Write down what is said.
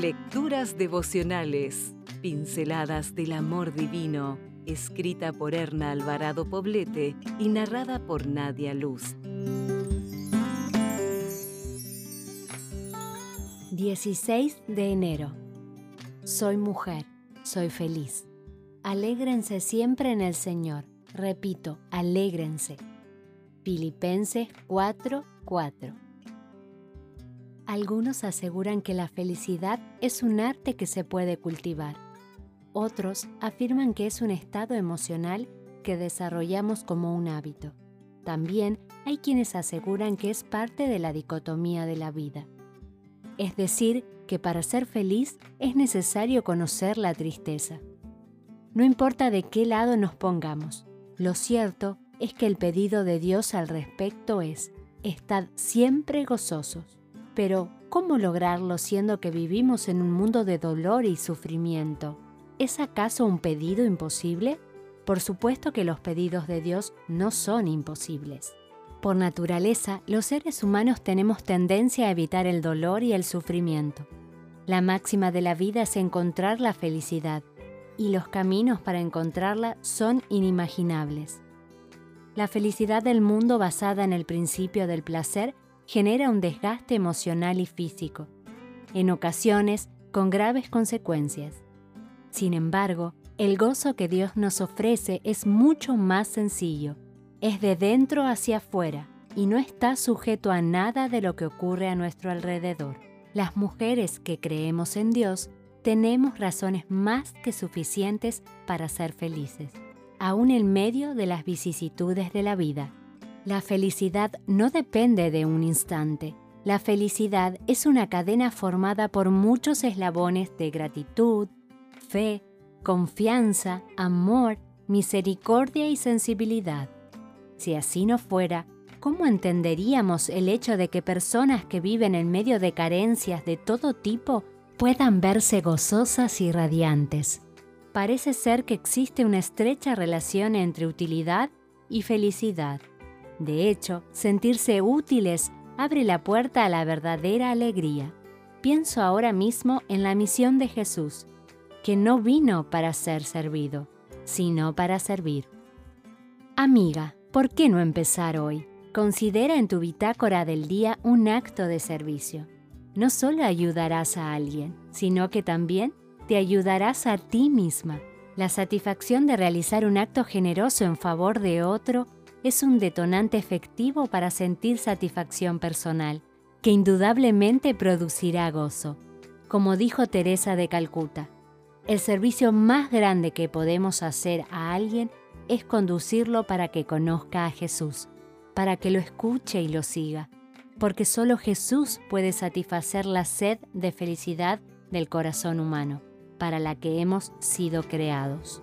Lecturas devocionales, pinceladas del amor divino, escrita por Erna Alvarado Poblete y narrada por Nadia Luz. 16 de enero. Soy mujer, soy feliz. Alégrense siempre en el Señor. Repito, alégrense. Filipenses 4:4 Algunos aseguran que la felicidad es un arte que se puede cultivar. Otros afirman que es un estado emocional que desarrollamos como un hábito. También hay quienes aseguran que es parte de la dicotomía de la vida. Es decir, que para ser feliz es necesario conocer la tristeza. No importa de qué lado nos pongamos, lo cierto es que el pedido de Dios al respecto es, estad siempre gozosos. Pero, ¿cómo lograrlo siendo que vivimos en un mundo de dolor y sufrimiento? ¿Es acaso un pedido imposible? Por supuesto que los pedidos de Dios no son imposibles. Por naturaleza, los seres humanos tenemos tendencia a evitar el dolor y el sufrimiento. La máxima de la vida es encontrar la felicidad, y los caminos para encontrarla son inimaginables. La felicidad del mundo basada en el principio del placer genera un desgaste emocional y físico, en ocasiones con graves consecuencias. Sin embargo, el gozo que Dios nos ofrece es mucho más sencillo, es de dentro hacia afuera y no está sujeto a nada de lo que ocurre a nuestro alrededor. Las mujeres que creemos en Dios tenemos razones más que suficientes para ser felices, aún en medio de las vicisitudes de la vida. La felicidad no depende de un instante. La felicidad es una cadena formada por muchos eslabones de gratitud, fe, confianza, amor, misericordia y sensibilidad. Si así no fuera, ¿cómo entenderíamos el hecho de que personas que viven en medio de carencias de todo tipo puedan verse gozosas y radiantes. Parece ser que existe una estrecha relación entre utilidad y felicidad. De hecho, sentirse útiles abre la puerta a la verdadera alegría. Pienso ahora mismo en la misión de Jesús, que no vino para ser servido, sino para servir. Amiga, ¿por qué no empezar hoy? Considera en tu bitácora del día un acto de servicio no solo ayudarás a alguien, sino que también te ayudarás a ti misma. La satisfacción de realizar un acto generoso en favor de otro es un detonante efectivo para sentir satisfacción personal, que indudablemente producirá gozo. Como dijo Teresa de Calcuta, el servicio más grande que podemos hacer a alguien es conducirlo para que conozca a Jesús, para que lo escuche y lo siga porque solo Jesús puede satisfacer la sed de felicidad del corazón humano, para la que hemos sido creados.